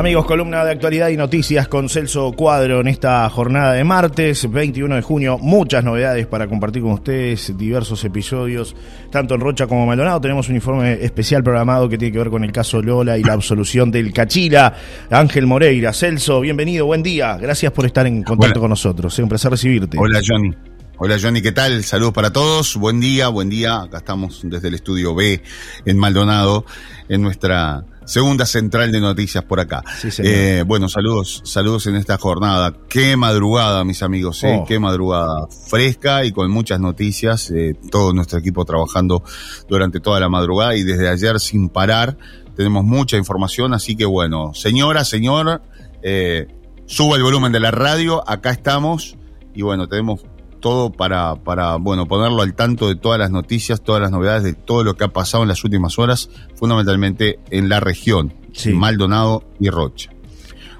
Amigos, columna de actualidad y noticias con Celso Cuadro en esta jornada de martes, 21 de junio. Muchas novedades para compartir con ustedes, diversos episodios, tanto en Rocha como en Maldonado. Tenemos un informe especial programado que tiene que ver con el caso Lola y la absolución del Cachila. Ángel Moreira, Celso, bienvenido, buen día. Gracias por estar en contacto con nosotros. Es un placer recibirte. Hola, Johnny. Hola Johnny, ¿qué tal? Saludos para todos. Buen día, buen día. Acá estamos desde el estudio B en Maldonado, en nuestra segunda central de noticias por acá. Eh, bueno, saludos, saludos en esta jornada. Qué madrugada, mis amigos, ¿eh? Oh. qué madrugada fresca y con muchas noticias. Eh, todo nuestro equipo trabajando durante toda la madrugada y desde ayer sin parar. Tenemos mucha información, así que bueno, señora, señor, eh, suba el volumen de la radio, acá estamos y bueno, tenemos todo para, para, bueno, ponerlo al tanto de todas las noticias, todas las novedades, de todo lo que ha pasado en las últimas horas, fundamentalmente en la región, Maldonado y Rocha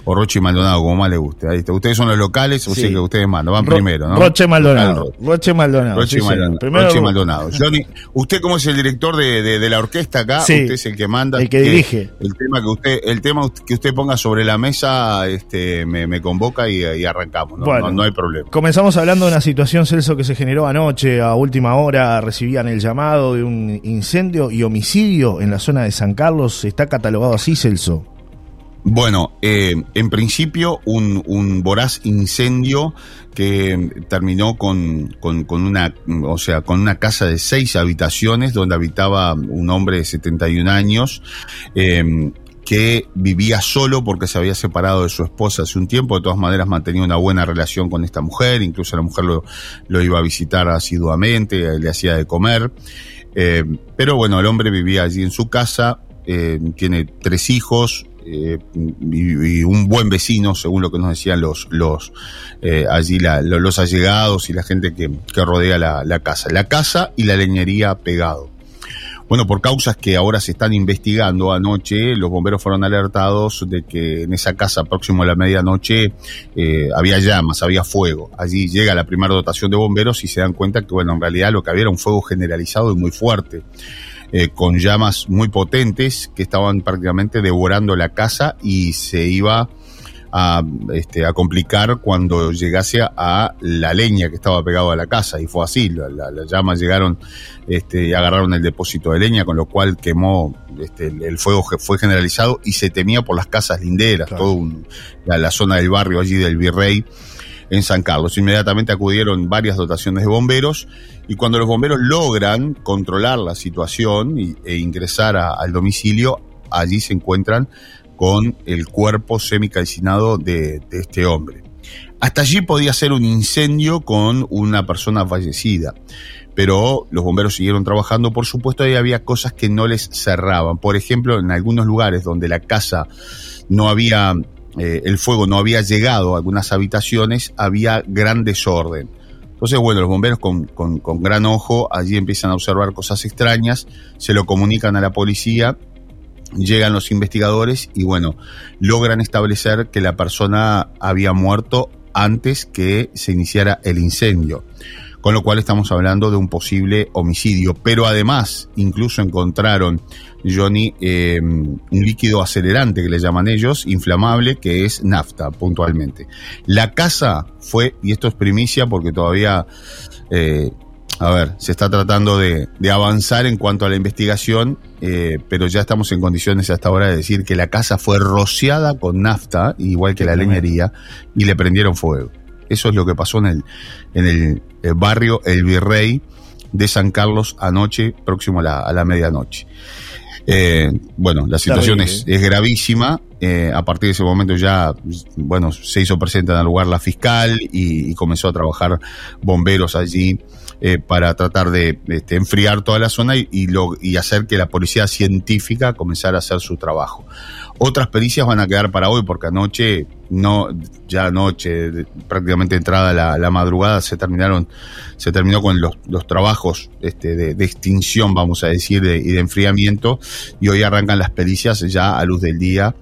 o Roche y Maldonado, como más le guste. Ahí está. Ustedes son los locales, o sea que ustedes mandan, van primero, ¿no? Roche Maldonado. Roche Maldonado. Roche, Maldonado. Roche Maldonado. Johnny, usted como es el director de, de, la orquesta acá, usted es el que manda. El que dirige. El tema que usted, el tema que usted ponga sobre la mesa, este, me, me convoca y, y arrancamos, ¿no? Bueno, no, hay problema. Comenzamos hablando de una situación, Celso, que se generó anoche, a última hora, recibían el llamado de un incendio y homicidio en la zona de San Carlos. ¿Está catalogado así, Celso? Bueno, eh, en principio un, voraz incendio que terminó con, con, una, o sea, con una casa de seis habitaciones donde habitaba un hombre de 71 años. Eh, que vivía solo porque se había separado de su esposa hace un tiempo, de todas maneras mantenía una buena relación con esta mujer, incluso la mujer lo, lo iba a visitar asiduamente, le hacía de comer, eh, pero bueno, el hombre vivía allí en su casa, tiene tres hijos, eh, y, un buen vecino, según lo que nos decían los, los eh, allí los allegados y la gente que, rodea la, casa. La casa y la leñería pegado. Bueno, por causas que ahora se están investigando, anoche los bomberos fueron alertados de que en esa casa próximo a la medianoche eh, había llamas, había fuego. Allí llega la primera dotación de bomberos y se dan cuenta que, bueno, en realidad lo que había era un fuego generalizado y muy fuerte. Eh, con llamas muy potentes que estaban prácticamente devorando la casa y se iba a, este, a complicar cuando llegase a la leña que estaba pegada a la casa. Y fue así, las llamas llegaron este, y agarraron el depósito de leña con lo cual quemó este, el fuego fue generalizado y se temía por las casas linderas, toda la, zona del barrio allí del Virrey en San Carlos. Inmediatamente acudieron varias dotaciones de bomberos y cuando los bomberos logran controlar la situación e ingresar al domicilio, allí se encuentran con el cuerpo semicalcinado de, de este hombre. Hasta allí podía ser un incendio con una persona fallecida, pero los bomberos siguieron trabajando, por supuesto, y había cosas que no les cerraban. Por ejemplo, en algunos lugares donde la casa no había eh, el fuego no había llegado a algunas habitaciones, había gran desorden. Entonces, bueno, los bomberos con, con, gran ojo allí empiezan a observar cosas extrañas, se lo comunican a la policía, llegan los investigadores y bueno, logran establecer que la persona había muerto antes que se iniciara el incendio con lo cual estamos hablando de un posible homicidio. Pero además, incluso encontraron, Johnny, eh, un líquido acelerante que le llaman ellos, inflamable, que es nafta, puntualmente. La casa fue, y esto es primicia porque todavía... Eh, a ver, se está tratando de, avanzar en cuanto a la investigación, eh, pero ya estamos en condiciones hasta ahora de decir que la casa fue rociada con nafta, igual que la leñería, y le prendieron fuego. Eso es lo que pasó en el, en el, eh, barrio El Virrey de San Carlos anoche, próximo a la, medianoche. Eh, bueno, la situación es, es, gravísima. Eh, a partir de ese momento ya, bueno, se hizo presente en el lugar la fiscal y, comenzó a trabajar bomberos allí para tratar de, este, enfriar toda la zona y, y hacer que la policía científica comenzara a hacer su trabajo. Otras pericias van a quedar para hoy porque anoche, no, ya anoche, prácticamente entrada la, madrugada, se terminaron, se terminó con los, los trabajos este, de, extinción, vamos a decir, y de enfriamiento, y hoy arrancan las pericias ya a luz del día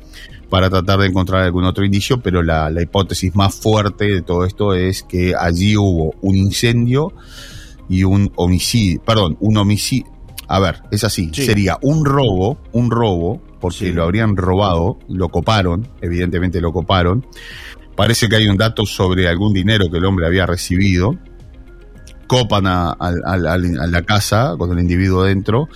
para tratar de encontrar algún otro indicio, pero la hipótesis más fuerte de todo esto es que allí hubo un incendio y un homicidio, perdón, un homicidio, a ver, es así, sería un robo, un robo, porque lo habrían robado, lo coparon, evidentemente lo coparon. Parece que hay un dato sobre algún dinero que el hombre había recibido. Copan a, la casa con el individuo dentro.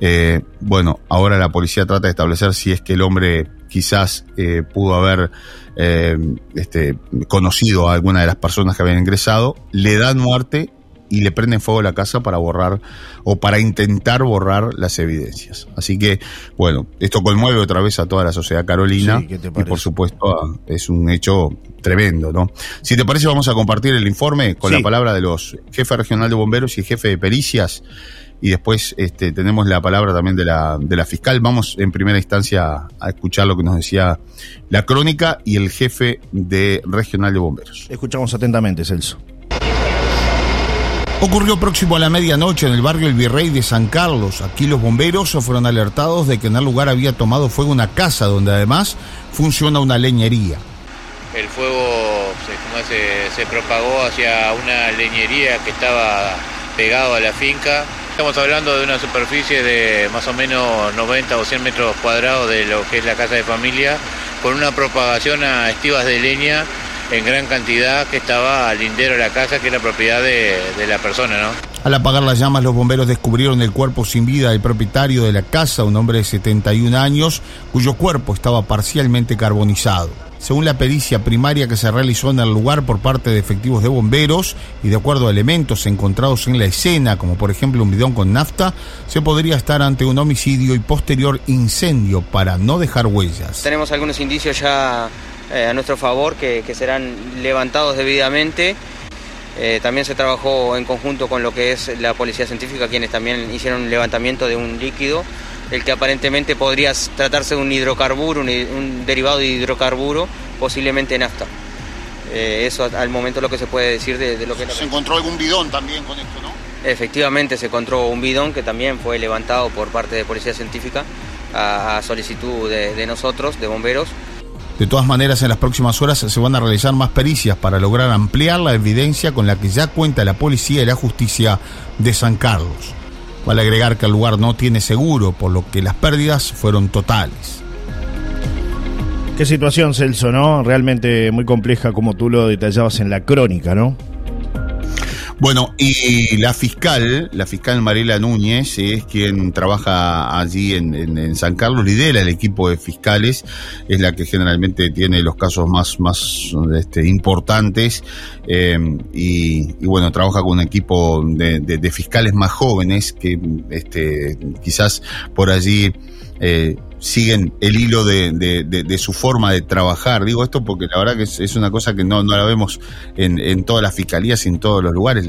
Eh, bueno, ahora la policía trata de establecer si es que el hombre quizás eh, pudo haber eh, este, conocido a alguna de las personas que habían ingresado, le dan muerte y le prenden fuego a la casa para borrar o para intentar borrar las evidencias. Así que, bueno, esto conmueve otra vez a toda la sociedad carolina y por supuesto es un hecho tremendo, ¿no? Si te parece vamos a compartir el informe con la palabra de los jefes regional de bomberos y jefe de pericias y después este, tenemos la palabra también de la, de la fiscal. Vamos en primera instancia a escuchar lo que nos decía la crónica y el jefe de regional de bomberos. Escuchamos atentamente, Celso. Ocurrió próximo a la medianoche en el barrio El Virrey de San Carlos. Aquí los bomberos fueron alertados de que en el lugar había tomado fuego una casa donde además funciona una leñería. El fuego se, se propagó hacia una leñería que estaba pegado a la finca. Estamos hablando de una superficie de más o menos 90 o 100 metros cuadrados de lo que es la casa de familia, con una propagación a estivas de leña en gran cantidad que estaba al lindero de la casa, que era propiedad de, la persona, ¿no? Al apagar las llamas, los bomberos descubrieron el cuerpo sin vida del propietario de la casa, un hombre de 71 años, cuyo cuerpo estaba parcialmente carbonizado. Según la pericia primaria que se realizó en el lugar por parte de efectivos de bomberos y de acuerdo a elementos encontrados en la escena, como por ejemplo un bidón con nafta, se podría estar ante un homicidio y posterior incendio para no dejar huellas. Tenemos algunos indicios ya eh, a nuestro favor que, serán levantados debidamente. Eh, también se trabajó en conjunto con lo que es la policía científica, quienes también hicieron un levantamiento de un líquido, el que aparentemente podría tratarse de un hidrocarburo, un, derivado de hidrocarburo, posiblemente nafta. Eh, eso al momento lo que se puede decir de, lo que... ¿Se encontró algún bidón también con esto, no? Efectivamente se encontró un bidón que también fue levantado por parte de Policía Científica a, solicitud de nosotros, de bomberos, de todas maneras, en las próximas horas se van a realizar más pericias para lograr ampliar la evidencia con la que ya cuenta la policía y la justicia de San Carlos. Vale agregar que el lugar no tiene seguro, por lo que las pérdidas fueron totales. Qué situación, Celso, ¿no? Realmente muy compleja como tú lo detallabas en la crónica, ¿no? Bueno, y la fiscal, la fiscal Mariela Núñez, es quien trabaja allí en, San Carlos, lidera el equipo de fiscales, es la que generalmente tiene los casos más, más este, importantes eh, y, bueno, trabaja con un equipo de, fiscales más jóvenes que este, quizás por allí eh, siguen el hilo de, su forma de trabajar. Digo esto porque la verdad que es, una cosa que no, no la vemos en, todas las fiscalías y en todos los lugares.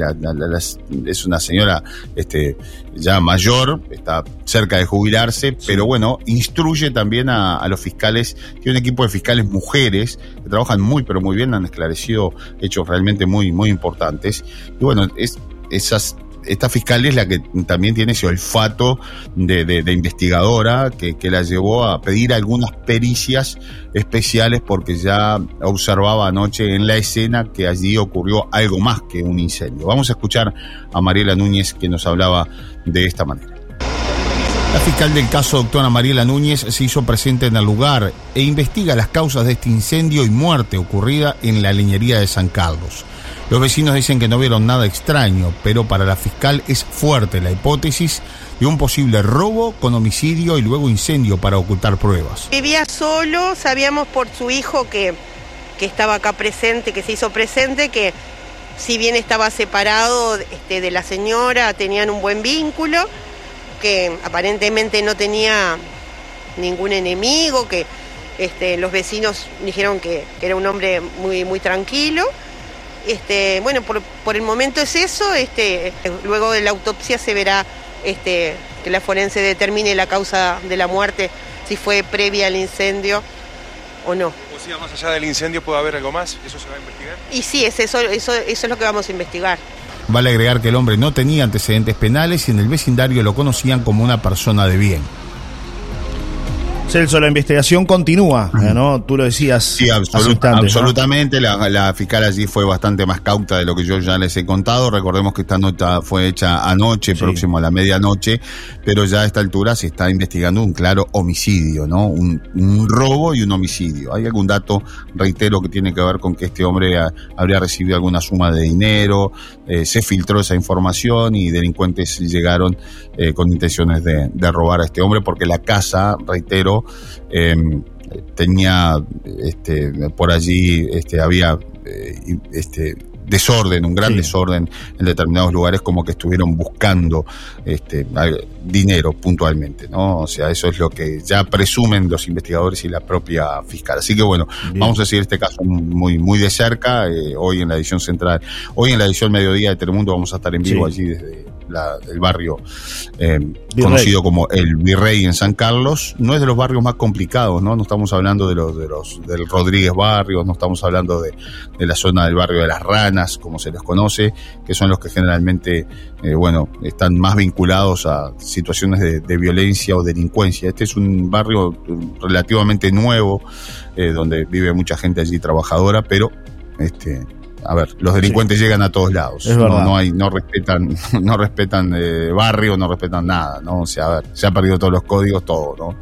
es una señora este, ya mayor, está cerca de jubilarse, pero bueno, instruye también a, los fiscales, tiene un equipo de fiscales mujeres que trabajan muy, pero muy bien, han esclarecido hechos realmente muy, muy importantes. Y bueno, es, esas esta fiscal es la que también tiene ese olfato de, investigadora que, la llevó a pedir algunas pericias especiales porque ya observaba anoche en la escena que allí ocurrió algo más que un incendio. Vamos a escuchar a Mariela Núñez que nos hablaba de esta manera. La fiscal del caso, doctora Mariela Núñez, se hizo presente en el lugar e investiga las causas de este incendio y muerte ocurrida en la leñería de San Carlos. Los vecinos dicen que no vieron nada extraño, pero para la fiscal es fuerte la hipótesis de un posible robo con homicidio y luego incendio para ocultar pruebas. Vivía solo, sabíamos por su hijo que, que estaba acá presente, que se hizo presente, que si bien estaba separado este, de la señora, tenían un buen vínculo, que aparentemente no tenía ningún enemigo, que este, los vecinos dijeron que, que era un hombre muy, muy tranquilo. Este, bueno, por, el momento es eso, este, luego de la autopsia se verá este, que la forense determine la causa de la muerte, si fue previa al incendio o no. O sea, más allá del incendio puede haber algo más, ¿eso se va a investigar? Y sí, es eso, eso, eso es lo que vamos a investigar. Vale agregar que el hombre no tenía antecedentes penales y en el vecindario lo conocían como una persona de bien. Celso, la investigación continúa, ¿no? Tú lo decías. Sí, absolutamente. La, fiscal allí fue bastante más cauta de lo que yo ya les he contado. Recordemos que esta nota fue hecha anoche, próximo a la medianoche, pero ya a esta altura se está investigando un claro homicidio, ¿no? Un, robo y un homicidio. ¿Hay algún dato, reitero, que tiene que ver con que este hombre habría recibido alguna suma de dinero? Eh, se filtró esa información y delincuentes llegaron eh, con intenciones de, de robar a este hombre porque la casa, reitero, Em, tenía este, por allí este, había eh, este, desorden, un gran desorden en determinados lugares, como que estuvieron buscando este, dinero puntualmente, ¿no? O sea, eso es lo que ya presumen los investigadores y la propia fiscal. Así que bueno, vamos a seguir este caso muy, muy de cerca, eh, hoy en la edición central, hoy en la edición mediodía de Telemundo vamos a estar en vivo allí desde el barrio eh, conocido como el Virrey en San Carlos, no es de los barrios más complicados, ¿no? No estamos hablando de los, de los del Rodríguez Barrios, no estamos hablando de, la zona del barrio de las Ranas, como se les conoce, que son los que generalmente, eh, bueno, están más vinculados a situaciones de, violencia o delincuencia. Este es un barrio relativamente nuevo, eh, donde vive mucha gente allí trabajadora, pero este a ver, los delincuentes llegan a todos lados. no, no, hay, no respetan, no respetan eh, barrio, no respetan nada, ¿no? O sea, a ver, se han perdido todos los códigos, todo, ¿no?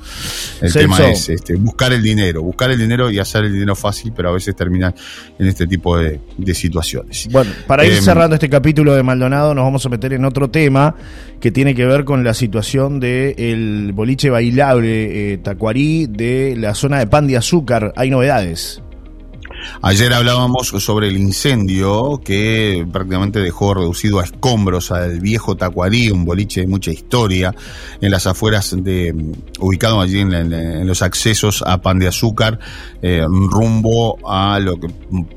El tema es este, buscar el dinero, buscar el dinero y hacer el dinero fácil, pero a veces terminan en este tipo de, situaciones. Bueno, para ir em, cerrando este capítulo de Maldonado, nos vamos a meter en otro tema que tiene que ver con la situación del boliche bailable eh, Tacuarí de la zona de Pan de Azúcar. Hay novedades. Ayer hablábamos sobre el incendio que prácticamente dejó reducido a escombros al viejo Tacuarí, un boliche de mucha historia, en las afueras de, ubicado allí en, los accesos a Pan de Azúcar, eh, rumbo a lo, que,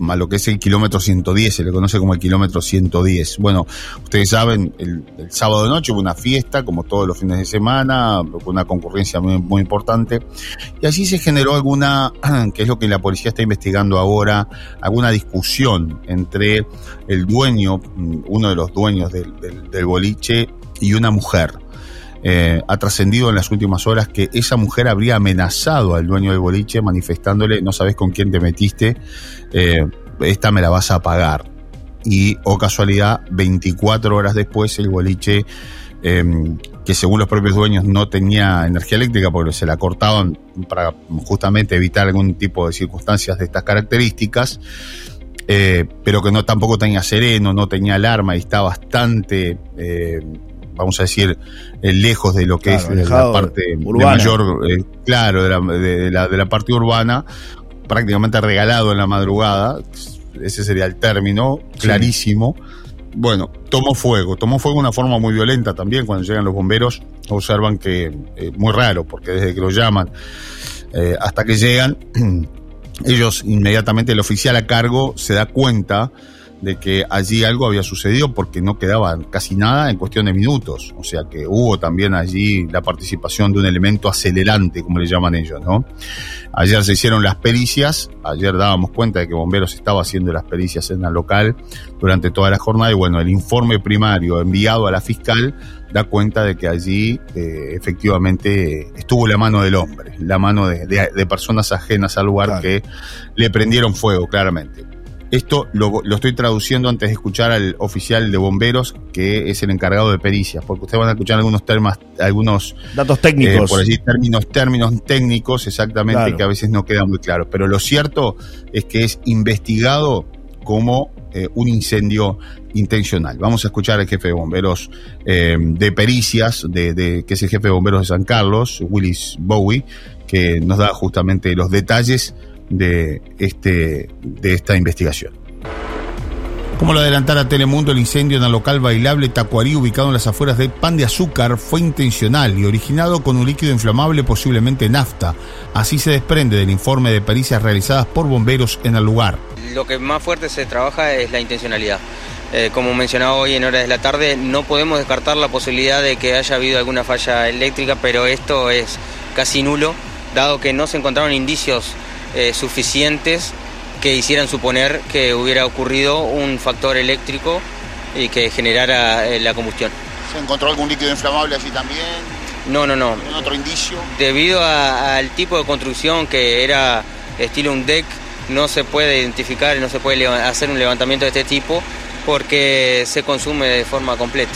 a lo que es el kilómetro 110, se le conoce como el kilómetro 110. Bueno, ustedes saben, el, sábado de noche hubo una fiesta, como todos los fines de semana, una concurrencia muy, muy importante, y allí se generó alguna, que es lo que la policía está investigando ahora, ahora alguna discusión entre el dueño, uno de los dueños del, boliche y una mujer. Eh, ha trascendido en las últimas horas que esa mujer habría amenazado al dueño del boliche manifestándole, no sabes con quién te metiste, eh, esta me la vas a pagar. Y, o casualidad, 24 horas después el boliche Em, que según los propios dueños no tenía energía eléctrica porque se la cortaban para justamente evitar algún tipo de circunstancias de estas características, eh, pero que no tampoco tenía sereno, no tenía alarma y está bastante, eh, vamos a decir, eh, lejos de lo que es la parte mayor, claro, de la, de la parte urbana, prácticamente regalado en la madrugada, ese sería el término, clarísimo bueno, tomó fuego, tomó fuego de una forma muy violenta también. Cuando llegan los bomberos, observan que eh, muy raro, porque desde que los llaman eh, hasta que llegan, ellos inmediatamente, el oficial a cargo se da cuenta de que allí algo había sucedido porque no quedaba casi nada en cuestión de minutos. O sea que hubo también allí la participación de un elemento acelerante, como le llaman ellos, ¿no? Ayer se hicieron las pericias, ayer dábamos cuenta de que Bomberos estaba haciendo las pericias en la local durante toda la jornada y bueno, el informe primario enviado a la fiscal da cuenta de que allí eh, efectivamente estuvo la mano del hombre, la mano de, personas ajenas al lugar que le prendieron fuego, claramente. Esto lo, estoy traduciendo antes de escuchar al oficial de bomberos, que es el encargado de pericias, porque ustedes van a escuchar algunos temas, algunos datos técnicos. Eh, por allí términos, términos técnicos exactamente que a veces no quedan muy claros. Pero lo cierto es que es investigado como eh, un incendio intencional. Vamos a escuchar al jefe de bomberos eh, de pericias, de, que es el jefe de bomberos de San Carlos, Willis Bowie, que nos da justamente los detalles de, este, de esta investigación. Como lo adelantara Telemundo, el incendio en el local bailable Tacuarí, ubicado en las afueras de Pan de Azúcar, fue intencional y originado con un líquido inflamable, posiblemente nafta. Así se desprende del informe de pericias realizadas por bomberos en el lugar. Lo que más fuerte se trabaja es la intencionalidad. Eh, como mencionaba hoy en horas de la tarde, no podemos descartar la posibilidad de que haya habido alguna falla eléctrica, pero esto es casi nulo, dado que no se encontraron indicios eh, suficientes que hicieran suponer que hubiera ocurrido un factor eléctrico y que generara eh, la combustión. ¿Se encontró algún líquido inflamable allí también? No, no, no. ¿Algún otro indicio? Debido al tipo de construcción que era estilo un deck, no se puede identificar, no se puede hacer un levantamiento de este tipo porque se consume de forma completa.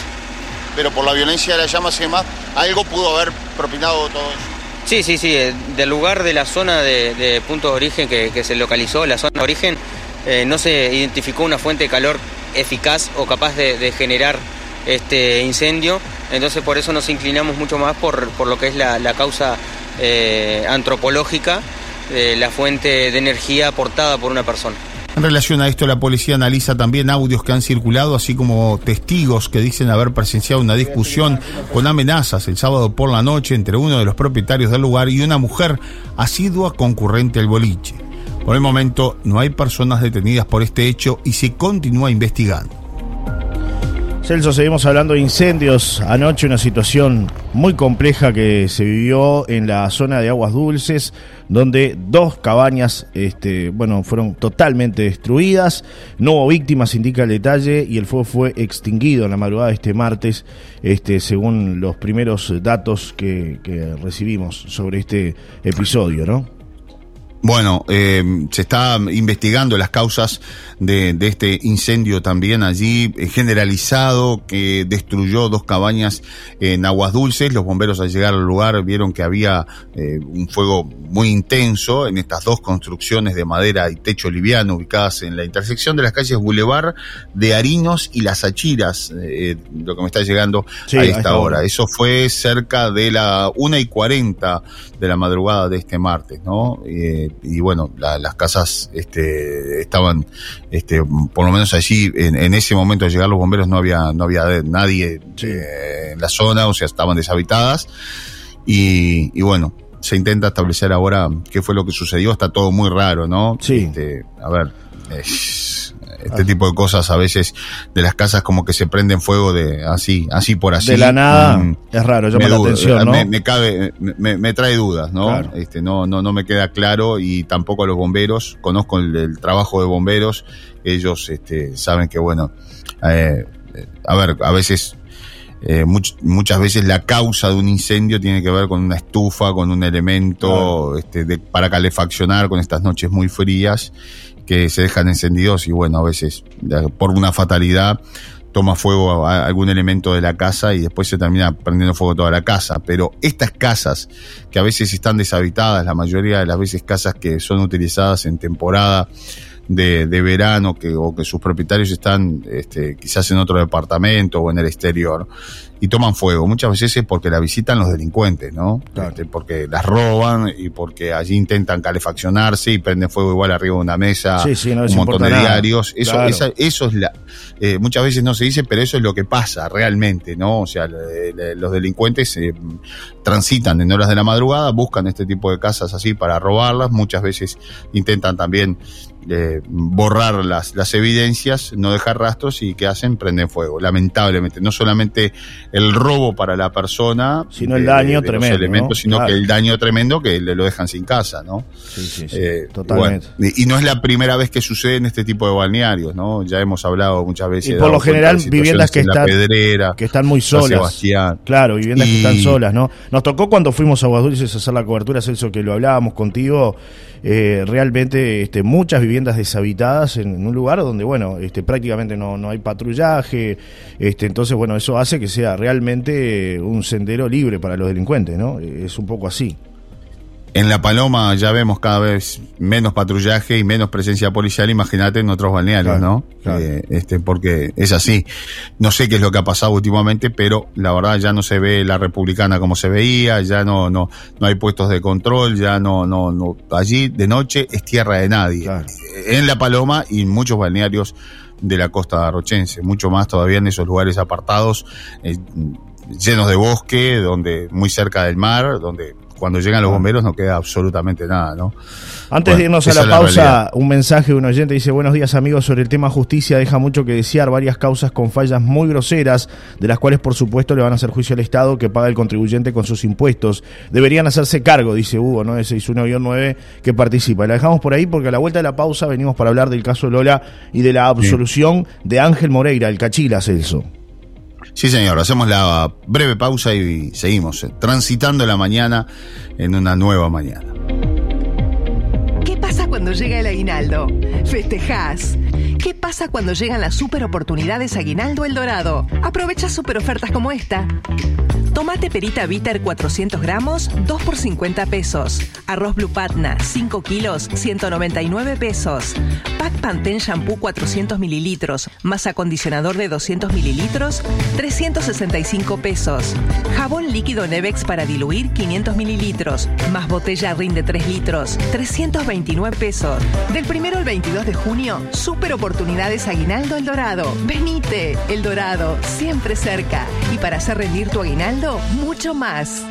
Pero por la violencia de las llamas y demás, algo pudo haber propinado todo eso. Sí, sí, sí, eh, del lugar de la zona de, de punto de origen que, se localizó, la zona de origen, eh, no se identificó una fuente de calor eficaz o capaz de, generar este incendio, entonces por eso nos inclinamos mucho más por, por lo que es la, causa eh, antropológica la fuente de energía aportada por una persona. En relación a esto, la policía analiza también audios que han circulado, así como testigos que dicen haber presenciado una discusión con amenazas el sábado por la noche entre uno de los propietarios del lugar y una mujer asidua concurrente al boliche. Por el momento no hay personas detenidas por este hecho y se continúa investigando. Celso, seguimos hablando de incendios. Anoche una situación muy compleja que se vivió en la zona de Aguas Dulces, donde dos cabañas, este, bueno, fueron totalmente destruidas. No hubo víctimas, indica el detalle, y el fuego fue extinguido en la madrugada de este martes, este, según los primeros datos que, que recibimos sobre este episodio, ¿no? Bueno, eh, se está investigando las causas de, de este incendio también allí eh, generalizado que destruyó dos cabañas en Aguas Dulces. Los bomberos al llegar al lugar vieron que había eh, un fuego muy intenso en estas dos construcciones de madera y techo liviano ubicadas en la intersección de las calles Boulevard de Arinos y Las Achiras, eh, lo que me está llegando Sí, a esta hora. Eso fue cerca de la una y 40 de la madrugada de este martes, ¿no? Y bueno, la- las casas este, estaban, este, por lo menos allí, en, en ese momento de llegar los bomberos no había, no había nadie Sí. eh, en la zona, o sea, estaban deshabitadas. Y, y bueno, se intenta establecer ahora qué fue lo que sucedió. Está todo muy raro, ¿no? Sí. Este, a ver, es- este tipo de cosas a veces de las casas como que se prenden fuego de así, así por así. de la nada Mm, es raro, llama me la atención, ¿no? me, me cabe, me, me trae dudas, ¿no? Claro. Este, no, no, no me queda claro y tampoco a los bomberos. Conozco el, el trabajo de bomberos. Ellos, este, saben que bueno, eh, eh, a ver, a veces, eh, much- muchas veces la causa de un incendio tiene que ver con una estufa, con un elemento, este, de, para calefaccionar con estas noches muy frías que se dejan encendidos y bueno, a veces por una fatalidad toma fuego a algún elemento de la casa y después se termina prendiendo fuego toda la casa. Pero estas casas que a veces están deshabitadas, la mayoría de las veces casas que son utilizadas en temporada de, de verano que, o que sus propietarios están este, quizás en otro departamento o en el exterior y toman fuego. Muchas veces es porque la visitan los delincuentes, ¿no? Claro. Este, porque las roban y porque allí intentan calefaccionarse y prenden fuego igual arriba de una mesa, Sí, sí, no un montón de nada. diarios. Eso, Claro. esa- eso es la. eh, muchas veces no se dice, pero eso es lo que pasa realmente, ¿no? O sea, le- le- los delincuentes eh, transitan en horas de la madrugada, buscan este tipo de casas así para robarlas. Muchas veces intentan también eh, borrar las, las evidencias, no dejar rastros y ¿qué hacen? Prenden fuego. Lamentablemente, no solamente el robo para la persona, Sino el daño los tremendo, elementos, ¿no? sino Claro. que el daño tremendo que le lo dejan sin casa, ¿no? Sí, sí, sí, Eh, totalmente. bueno, y no es la primera vez que sucede en este tipo de balnearios, ¿no? Ya hemos hablado muchas veces. Y por lo general, viviendas que están- Pedrera, que están muy solas. Sebastián. Claro, viviendas que están solas, ¿no? Nos tocó cuando fuimos a Aguas Dulces a hacer la cobertura, Celso, que lo hablábamos contigo, eh, realmente este, muchas viviendas deshabitadas en, un lugar donde, bueno, este, prácticamente no, no hay patrullaje, este, entonces, bueno, eso hace que sea realmente un sendero libre para los delincuentes, ¿no? Es un poco así. En La Paloma ya vemos cada vez menos patrullaje y menos presencia policial, imagínate en otros balnearios, Claro, ¿no? claro. Eh, este, porque es así. No sé qué es lo que ha pasado últimamente, pero la verdad ya no se ve la republicana como se veía, ya no, no, no hay puestos de control, ya no, no, no, allí de noche es tierra de nadie. Claro. En La Paloma y en muchos balnearios de la costa rochense, mucho más todavía en esos lugares apartados, eh, llenos de bosque, donde, muy cerca del mar, donde cuando llegan los bomberos no queda absolutamente nada, ¿no? Antes Bueno, de irnos a la pausa, un mensaje de un oyente dice, buenos días amigos, sobre el tema justicia deja mucho que desear, varias causas con fallas muy groseras, de las cuales por supuesto le van a hacer juicio al Estado que paga el contribuyente con sus impuestos. Deberían hacerse cargo, dice Hugo, ¿no? De 61-9 que participa. La dejamos por ahí porque a la vuelta de la pausa venimos para hablar del caso Lola y de la absolución de Ángel Moreira, el Cachila, Celso. Sí, señor, hacemos la breve pausa y seguimos eh, transitando la mañana en una nueva mañana. ¿Qué pasa cuando llega el aguinaldo? Festejás. ¿Qué pasa cuando llegan las super oportunidades Aguinaldo El Dorado? Aprovecha super ofertas como esta. Tomate perita bitter 400 gramos, 2 por 50 pesos. Arroz Blue Patna, 5 kilos, 199 pesos. Pack Pantene Shampoo 400 mililitros, más acondicionador de 200 mililitros, 365 pesos. Jabón líquido Nevex para diluir 500 mililitros, más botella Rin de 3 litros, 329 pesos. Del 1 al 22 de junio, super oportunidades Aguinaldo El Dorado. Venite, El Dorado, siempre cerca. Y para hacer rendir tu aguinaldo, mucho más.